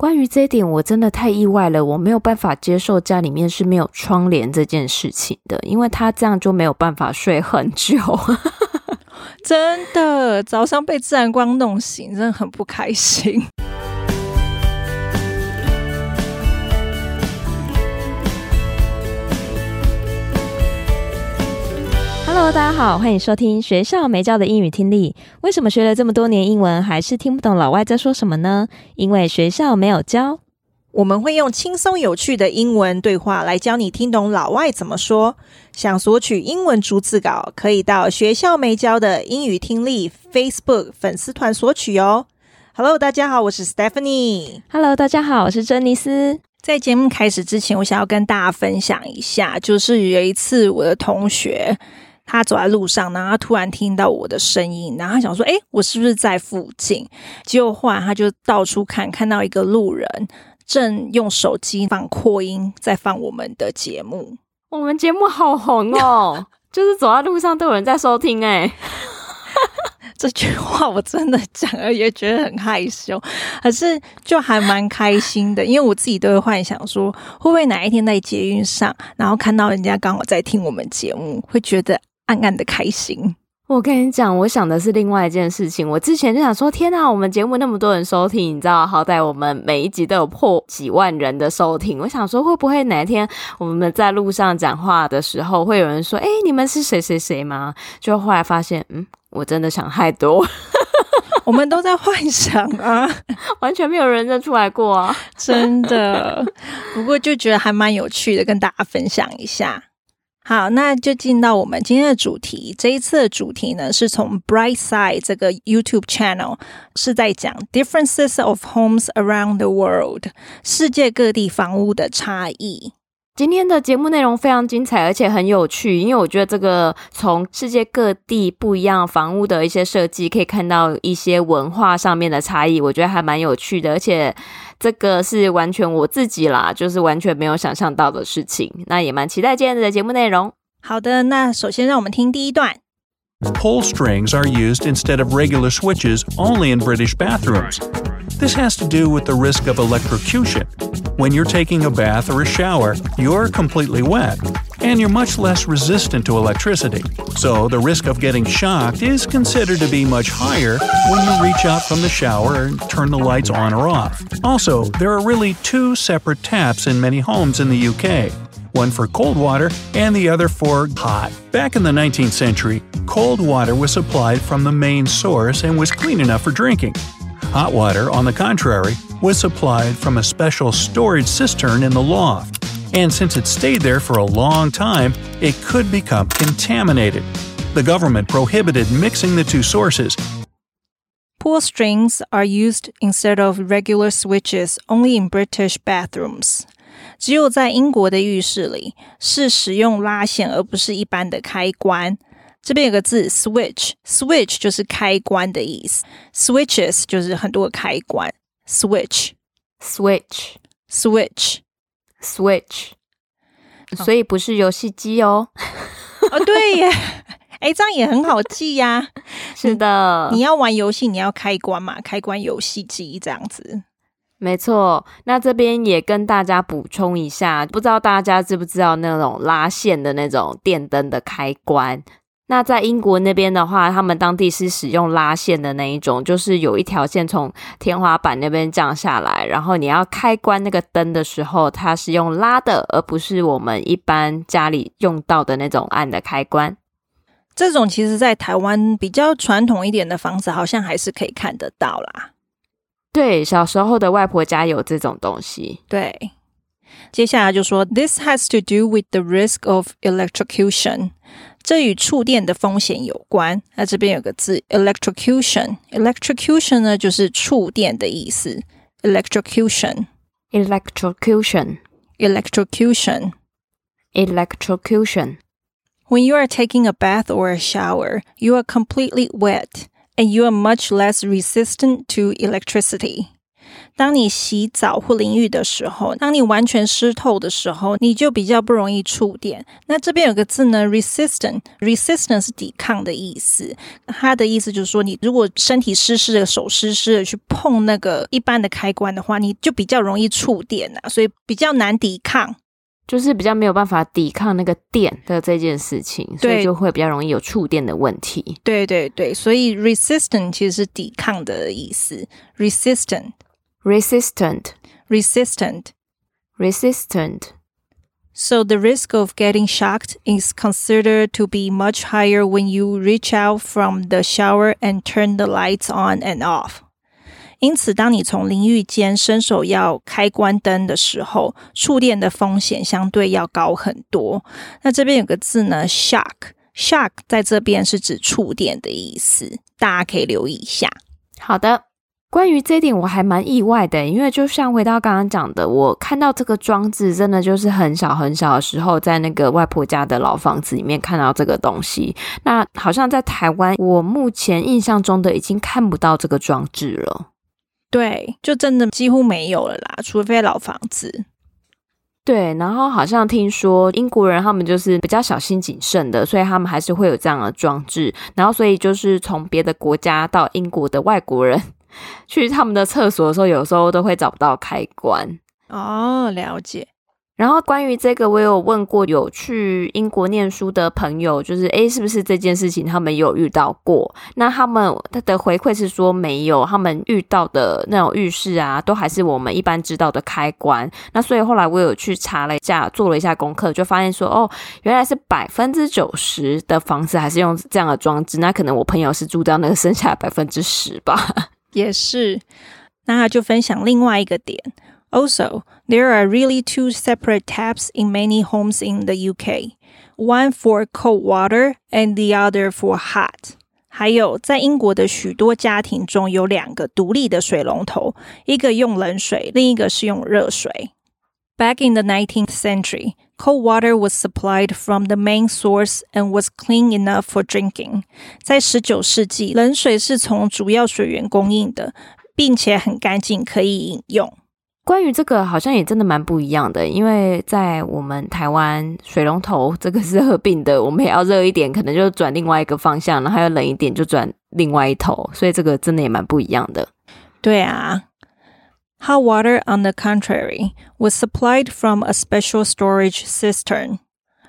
关于这一点，我真的太意外了，我没有办法接受家里面是没有窗帘这件事情的，因为他这样就没有办法睡很久。真的，早上被自然光弄醒，真的很不开心。Hello，大家好，欢迎收听学校没教的英语听力。为什么学了这么多年英文，还是听不懂老外在说什么呢？因为学校没有教。我们会用轻松有趣的英文对话来教你听懂老外怎么说。想索取英文逐字稿，可以到学校没教的英语听力 Facebook 粉丝团索取哦。Hello，大家好，我是 Stephanie。Hello，大家好，我是珍妮斯。在节目开始之前，我想要跟大家分享一下，就是有一次我的同学。他走在路上，然后他突然听到我的声音，然后他想说：“哎，我是不是在附近？”结果后来他就到处看，看到一个路人正用手机放扩音，在放我们的节目。我们节目好红哦，就是走在路上都有人在收听诶。这句话我真的讲了也觉得很害羞，可是就还蛮开心的，因为我自己都会幻想说，会不会哪一天在捷运上，然后看到人家刚好在听我们节目，会觉得。暗暗的开心。我跟你讲，我想的是另外一件事情。我之前就想说，天哪，我们节目那么多人收听，你知道，好歹我们每一集都有破几万人的收听。我想说，会不会哪一天我们在路上讲话的时候，会有人说：“哎，你们是谁谁谁吗？”就后来发现，嗯，我真的想太多。我们都在幻想啊，完全没有人认出来过啊，真的。不过就觉得还蛮有趣的，跟大家分享一下。好，那就进到我们今天的主题。这一次的主题呢，是从 Brightside 这个 YouTube channel 是在讲 Differences of Homes Around the World，世界各地房屋的差异。今天的节目内容非常精彩，而且很有趣，因为我觉得这个从世界各地不一样房屋的一些设计，可以看到一些文化上面的差异，我觉得还蛮有趣的，而且这个是完全我自己啦，就是完全没有想象到的事情，那也蛮期待今天的节目内容。好的，那首先让我们听第一段。Pull strings are used instead of regular switches only in British bathrooms. This has to do with the risk of electrocution. When you're taking a bath or a shower, you're completely wet, and you're much less resistant to electricity. So the risk of getting shocked is considered to be much higher when you reach out from the shower and turn the lights on or off. Also, there are really two separate taps in many homes in the UK one for cold water and the other for hot. Back in the 19th century, cold water was supplied from the main source and was clean enough for drinking. Hot water, on the contrary, was supplied from a special storage cistern in the loft, and since it stayed there for a long time, it could become contaminated. The government prohibited mixing the two sources. Pull strings are used instead of regular switches only in British bathrooms. 只有在英国的浴室里是使用拉线，而不是一般的开关。 这边有个字 switch，switch 就是开关的意思，switches 就是很多开关。switch，switch，switch，switch，所以不是游戏机哦。哦，对耶，哎，这样也很好记呀。是的，你要玩游戏，你要开关嘛，开关游戏机这样子。没错，那这边也跟大家补充一下，不知道大家知不知道那种拉线的那种电灯的开关？那在英国那边的话，他们当地是使用拉线的那一种，就是有一条线从天花板那边降下来，然后你要开关那个灯的时候，它是用拉的，而不是我们一般家里用到的那种按的开关。这种其实在台湾比较传统一点的房子，好像还是可以看得到啦。对，小时候的外婆家有这种东西。对，接下来就说，This has to do with the risk of electrocution。这与触电的风险有关。那这边有个字，electrocution，electrocution 呢就是触电的意思。electrocution，electrocution，electrocution。When you are taking a bath or a shower, you are completely wet. And you are much less resistant to electricity. 当你洗澡或淋浴的时候，当你完全湿透的时候，你就比较不容易触电。那这边有个字呢，resistant，resistant 是抵抗的意思。它的意思就是说，你如果身体湿湿的、手湿湿的去碰那个一般的开关的话，你就比较容易触电啊，所以比较难抵抗。就是比较没有办法抵抗那个电的这件事情，所以就会比较容易有触电的问题。对对对，所以 resistant 其实是抵抗的意思。resistant，resistant，resistant。So the risk of getting shocked is considered to be much higher when you reach out from the shower and turn the lights on and off. 因此，当你从淋浴间伸手要开关灯的时候，触电的风险相对要高很多。那这边有个字呢，shock，shock 在这边是指触电的意思，大家可以留意一下。好的， 关于这一点我还蛮意外的，因为就像回到刚刚讲的，我看到这个装置真的就是很小很小的时候，在那个外婆家的老房子里面看到这个东西。那好像在台湾，我目前印象中的已经看不到这个装置了。对，就真的几乎没有了啦，除非老房子。对，然后好像听说英国人他们就是比较小心谨慎的，所以他们还是会有这样的装置。然后，所以就是从别的国家到英国的外国人 去他们的厕所的时候，有时候都会找不到开关。哦，了解。然后关于这个，我有问过有去英国念书的朋友，就是诶，是不是这件事情他们有遇到过？那他们他的回馈是说没有，他们遇到的那种浴室啊，都还是我们一般知道的开关。那所以后来我有去查了一下，做了一下功课，就发现说，哦，原来是百分之九十的房子还是用这样的装置。那可能我朋友是住到那个剩下百分之十吧。也是，那他就分享另外一个点。Also, there are really two separate taps in many homes in the UK, one for cold water and the other for hot. 还有，在英国的许多家庭中有两个独立的水龙头，一个用冷水，另一个是用热水。Back in the 19th century, cold water was supplied from the main source and was clean enough for drinking. 在十九世纪，冷水是从主要水源供应的，并且很干净，可以饮用。关于这个好像也真的蛮不一样的，因为在我们台湾水龙头这个是合并的，我们也要热一点，可能就转另外一个方向，然后要冷一点就转另外一头，所以这个真的也蛮不一样的。对啊 ，Hot water on the contrary was supplied from a special storage cistern,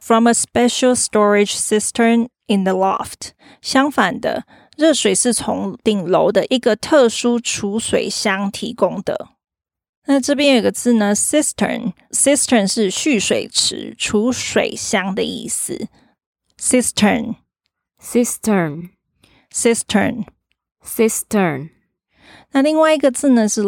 from a special storage cistern in the loft。相反的，热水是从顶楼的一个特殊储水箱提供的。那这边有个字呢，cistern，cistern 是蓄水池、储水箱的意思。cistern，cistern，cistern，cistern。那另外一个字呢是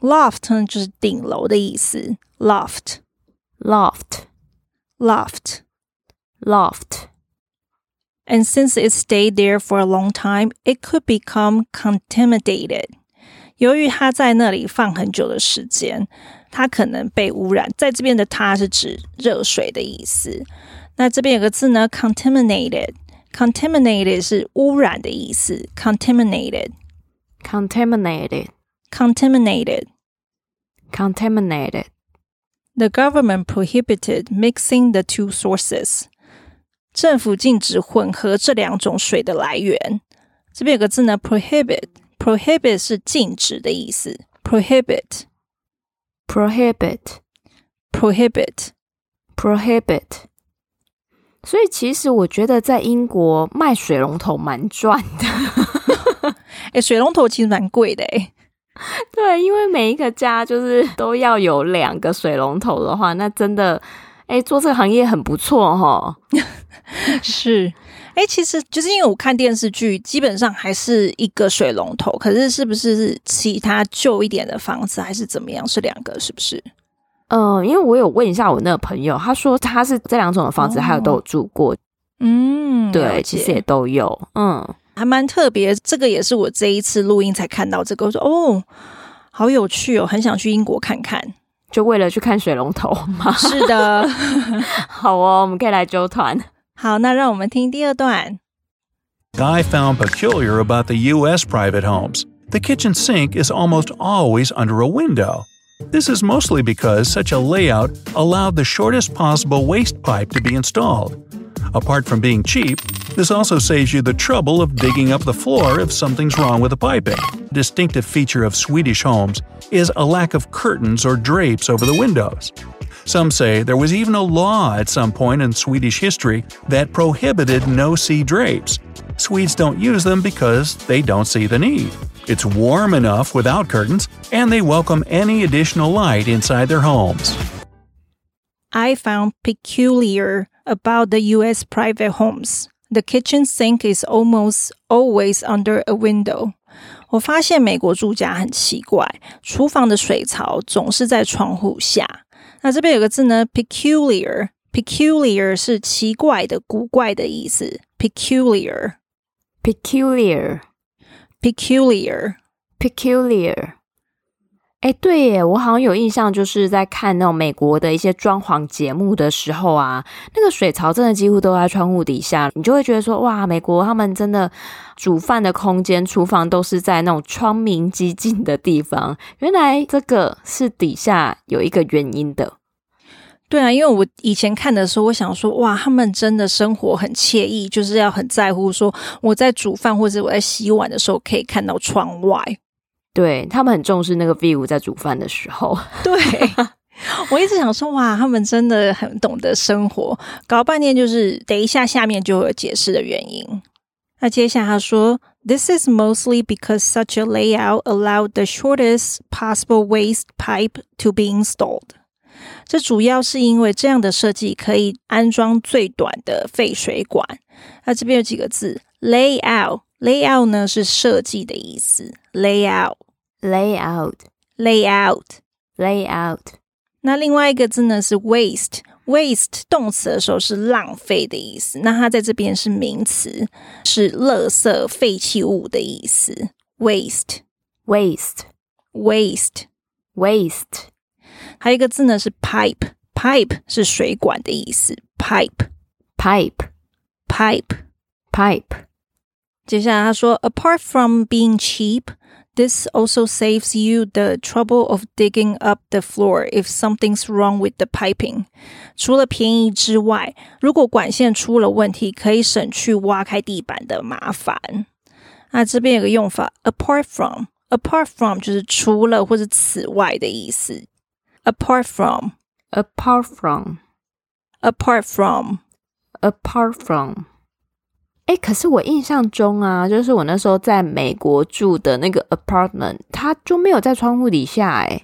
loft，loft 呢就是顶楼的意思。loft，loft，loft，loft。And since it stayed there for a long time, it could become contaminated. 由于它在那里放很久的时间，它可能被污染。在这边的“它”是指热水的意思。那这边有个字呢，contaminated，contaminated 是污染的意思。 contaminated，contaminated，contaminated。The government prohibited mixing the two sources。政府禁止混合这两种水的来源。这边有个字呢，prohibit。Prohibit 是禁止的意思。Prohibit，prohibit，prohibit。所以其实我觉得在英国卖水龙头蛮赚的。哎，水龙头其实蛮贵的哎。 对，因为每一个家就是都要有两个水龙头的话，那真的，哎，做这个行业很不错哈。是。哎，其实就是因为我看电视剧，基本上还是一个水龙头。可是，是不是其他旧一点的房子还是怎么样？是两个，是不是？嗯，因为我有问一下我那个朋友，他说他是这两种的房子，还有都有住过。哦、嗯，对，其实也都有。嗯，还蛮特别。这个也是我这一次录音才看到这个，我说哦，好有趣哦，很想去英国看看，就为了去看水龙头吗？是的，好哦，我们可以来揪团。好，那让我们听第二段。Guy found peculiar about the U.S. private homes. the kitchen sink is almost always under a window. This is mostly because such a layout allowed the shortest possible waste pipe to be installed. Apart from being cheap, this also saves you the trouble of digging up the floor if something's wrong with the piping. Distinctive feature of Swedish homes is a lack of curtains or drapes over the windows. Some say there was even a law at some point in Swedish history that prohibited no-see drapes. Swedes don't use them because they don't see the need. It's warm enough without curtains, and they welcome any additional light inside their homes. I found peculiar about the U.S. private homes. The kitchen sink is almost always under a window. 我发现美国住家很奇怪，厨房的水槽总是在窗户下。那这边有个字呢，peculiar。peculiar 是奇怪的、古怪的意思。peculiar，peculiar，peculiar。 哎，对耶，我好像有印象，就是在看那种美国的一些装潢节目的时候啊，那个水槽真的几乎都在窗户底下，你就会觉得说，哇，美国他们真的煮饭的空间、厨房都是在那种窗明几净的地方。原来这个是底下有一个原因的。对啊，因为我以前看的时候，我想说，哇，他们真的生活很惬意，就是要很在乎说我在煮饭或者我在洗碗的时候可以看到窗外。对，他们很重视那个 view，在煮饭的时候。对，我一直想说，哇，他们真的很懂得生活。搞半天就是，等一下下面就有解释的原因。那接下来他说，This is mostly because such a layout allowed the shortest possible waste pipe to be installed。这主要是因为这样的设计可以安装最短的废水管。那这边有几个字，layout，layout 呢是设计的意思，layout。Layout, layout, layout。那另外一个字呢是 waste, waste 动词的时候是浪费的意思。那它在这边是名词，是垃圾、废弃物的意思。waste, waste, waste, waste。还有一个字呢是 pipe, pipe 是水管的意思。pipe, pipe, pipe, pipe。接下来他说，apart from being cheap。 This also saves you the trouble of digging up the floor if something's wrong with the piping。除了便宜之外，如果管线出了问题，可以省去挖开地板的麻烦。那这边有个用法，apart from，apart from 就是除了或者此外的意思。apart from，apart from，apart from，apart from。 哎，可是我印象中啊，就是我那时候在美国住的那个 apartment，它就没有在窗户底下。哎，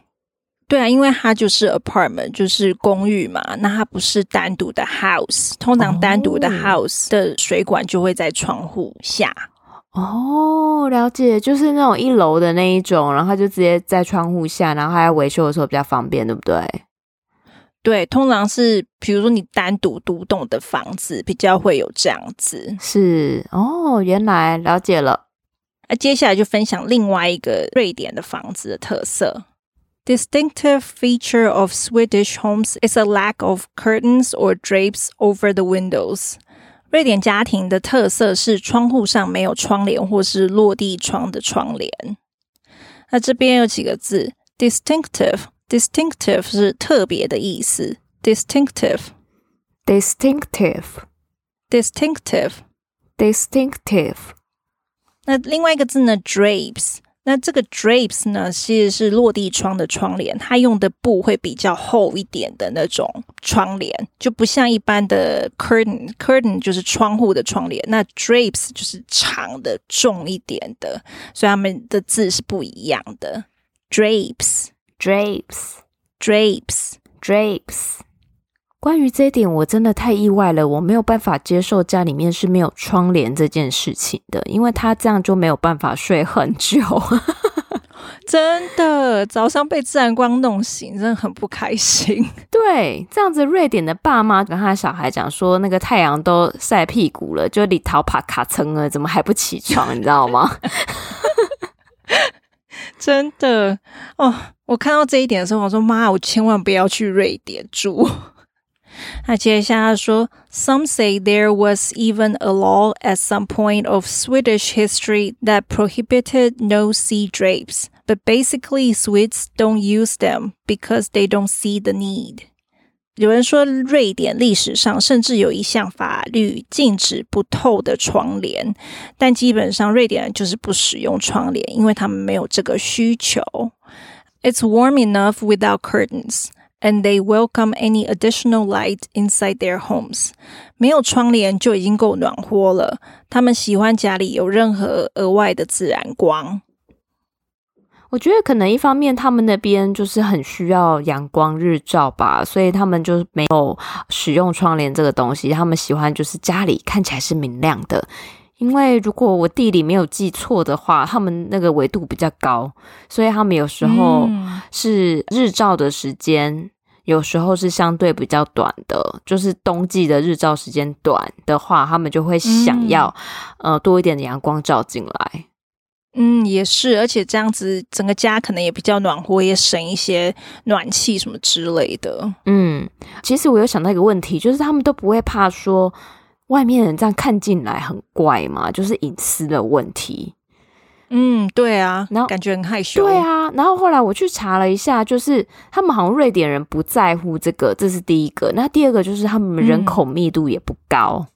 对啊，因为它就是 apartment，就是公寓嘛，那它不是单独的 house。通常单独的 house 的水管就会在窗户下。哦，了解，就是那种一楼的那一种，然后它就直接在窗户下，然后还要维修的时候比较方便，对不对？对，通常是比如说你单独独栋的房子比较会有这样子。是哦，原来了解了。那接下来就分享另外一个瑞典的房子的特色。Distinctive feature of Swedish homes is a lack of curtains or drapes over the windows。瑞典家庭的特色是窗户上没有窗帘或是落地窗的窗帘。那这边有几个字，distinctive。Distinctive 是特别的意思。，distinctive，distinctive，distinctive，distinctive。那另外一个字呢？Drapes。那这个 drapes 呢，其实是落地窗的窗帘，它用的布会比较厚一点的那种窗帘，就不像一般的 curtain。curtain 就是窗户的窗帘，那 drapes 就是长的、重一点的，所以它们的字是不一样的。Drapes。Drapes, drapes, drapes。关于这一点，我真的太意外了，我没有办法接受家里面是没有窗帘这件事情的，因为他这样就没有办法睡很久。真的，早上被自然光弄醒，真的很不开心。对，这样子，瑞典的爸妈跟他的小孩讲说，那个太阳都晒屁股了，就里逃爬卡撑了，怎么还不起床？你知道吗？真的哦，我看到这一点的时候，我说妈，我千万不要去瑞典住。 那接下来说，Some say there was even a law at some point of Swedish history that prohibited no-see drapes, but basically Swedes don't use them because they don't see the need. 有人说，瑞典历史上甚至有一项法律禁止不透的窗帘，但基本上瑞典人就是不使用窗帘，因为他们没有这个需求。It's warm enough without curtains. And they welcome any additional light inside their homes. 没有窗帘就已经够暖和了。他们喜欢家里有任何额外的自然光。我觉得可能一方面他们那边就是很需要阳光日照吧，所以他们就没有使用窗帘这个东西。他们喜欢就是家里看起来是明亮的。因为如果我地理没有记错的话，他们那个纬度比较高，所以他们有时候是日照的时间，嗯、有时候是相对比较短的。就是冬季的日照时间短的话，他们就会想要、嗯、呃多一点的阳光照进来。嗯，也是，而且这样子整个家可能也比较暖和，也省一些暖气什么之类的。嗯，其实我有想到一个问题，就是他们都不会怕说。外面人这样看进来很怪嘛，就是隐私的问题。嗯，对啊，然后感觉很害羞。对啊，然后后来我去查了一下，就是他们好像瑞典人不在乎这个，这是第一个。那第二个就是他们人口密度也不高。嗯，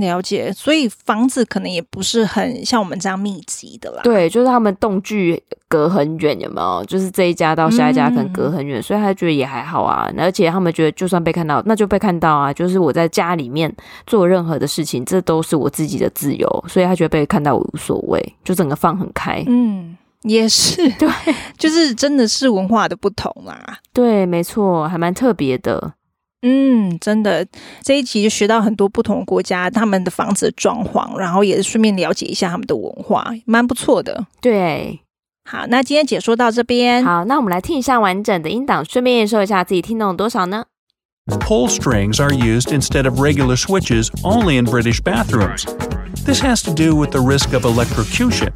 了解。所以房子可能也不是很像我们这样密集的啦。对，就是他们栋距隔很远，有没有？就是这一家到下一家可能隔很远，嗯、所以他觉得也还好啊。而且他们觉得，就算被看到，那就被看到啊。就是我在家里面做任何的事情，这都是我自己的自由，所以他觉得被看到我无所谓，就整个放很开。嗯，也是，对，就是真的是文化的不同啦。对，没错，还蛮特别的。嗯，真的，这一集就学到很多不同国家他们的房子的装潢，然后也顺便了解一下他们的文化，蛮不错的。对，好，那今天解说到这边，好，那我们来听一下完整的音档，顺便也说一下自己听懂了多少呢？Pull strings are used instead of regular switches only in British bathrooms. This has to do with the risk of electrocution.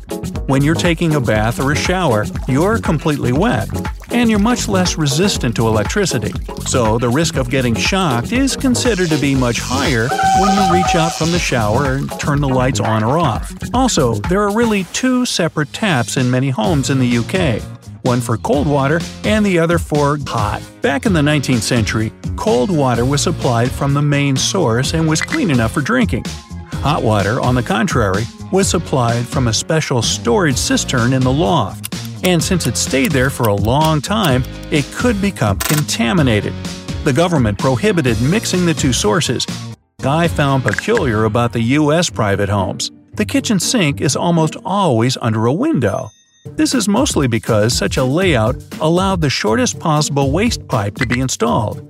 When you're taking a bath or a shower, you're completely wet, and you're much less resistant to electricity. So the risk of getting shocked is considered to be much higher when you reach out from the shower and turn the lights on or off. Also, there are really two separate taps in many homes in the UK one for cold water and the other for hot. Back in the 19th century, cold water was supplied from the main source and was clean enough for drinking. Hot water, on the contrary, was supplied from a special storage cistern in the loft, and since it stayed there for a long time, it could become contaminated. The government prohibited mixing the two sources. I found peculiar about the U.S. private homes. The kitchen sink is almost always under a window. This is mostly because such a layout allowed the shortest possible waste pipe to be installed.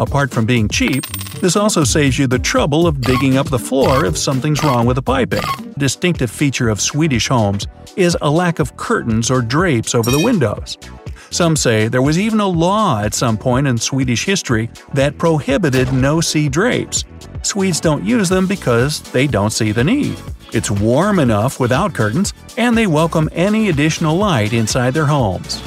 Apart from being cheap, this also saves you the trouble of digging up the floor if something's wrong with the piping. A distinctive feature of Swedish homes is a lack of curtains or drapes over the windows. Some say there was even a law at some point in Swedish history that prohibited no-see drapes. Swedes don't use them because they don't see the need. It's warm enough without curtains, and they welcome any additional light inside their homes.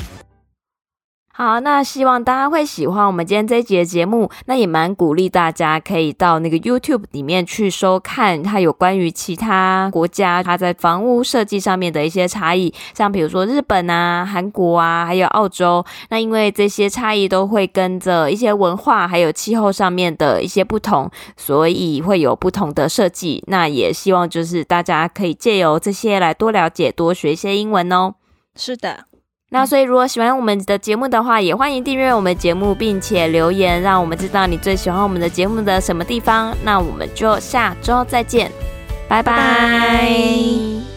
好，那希望大家会喜欢我们今天这一集的节目。那也蛮鼓励大家可以到那个 YouTube 里面去收看，它有关于其他国家它在房屋设计上面的一些差异，像比如说日本啊、韩国啊，还有澳洲。那因为这些差异都会跟着一些文化还有气候上面的一些不同，所以会有不同的设计。那也希望就是大家可以借由这些来多了解、多学一些英文哦。是的。那所以，如果喜欢我们的节目的话，也欢迎订阅我们节目，并且留言，让我们知道你最喜欢我们的节目的什么地方。那我们就下周再见，拜拜。拜拜。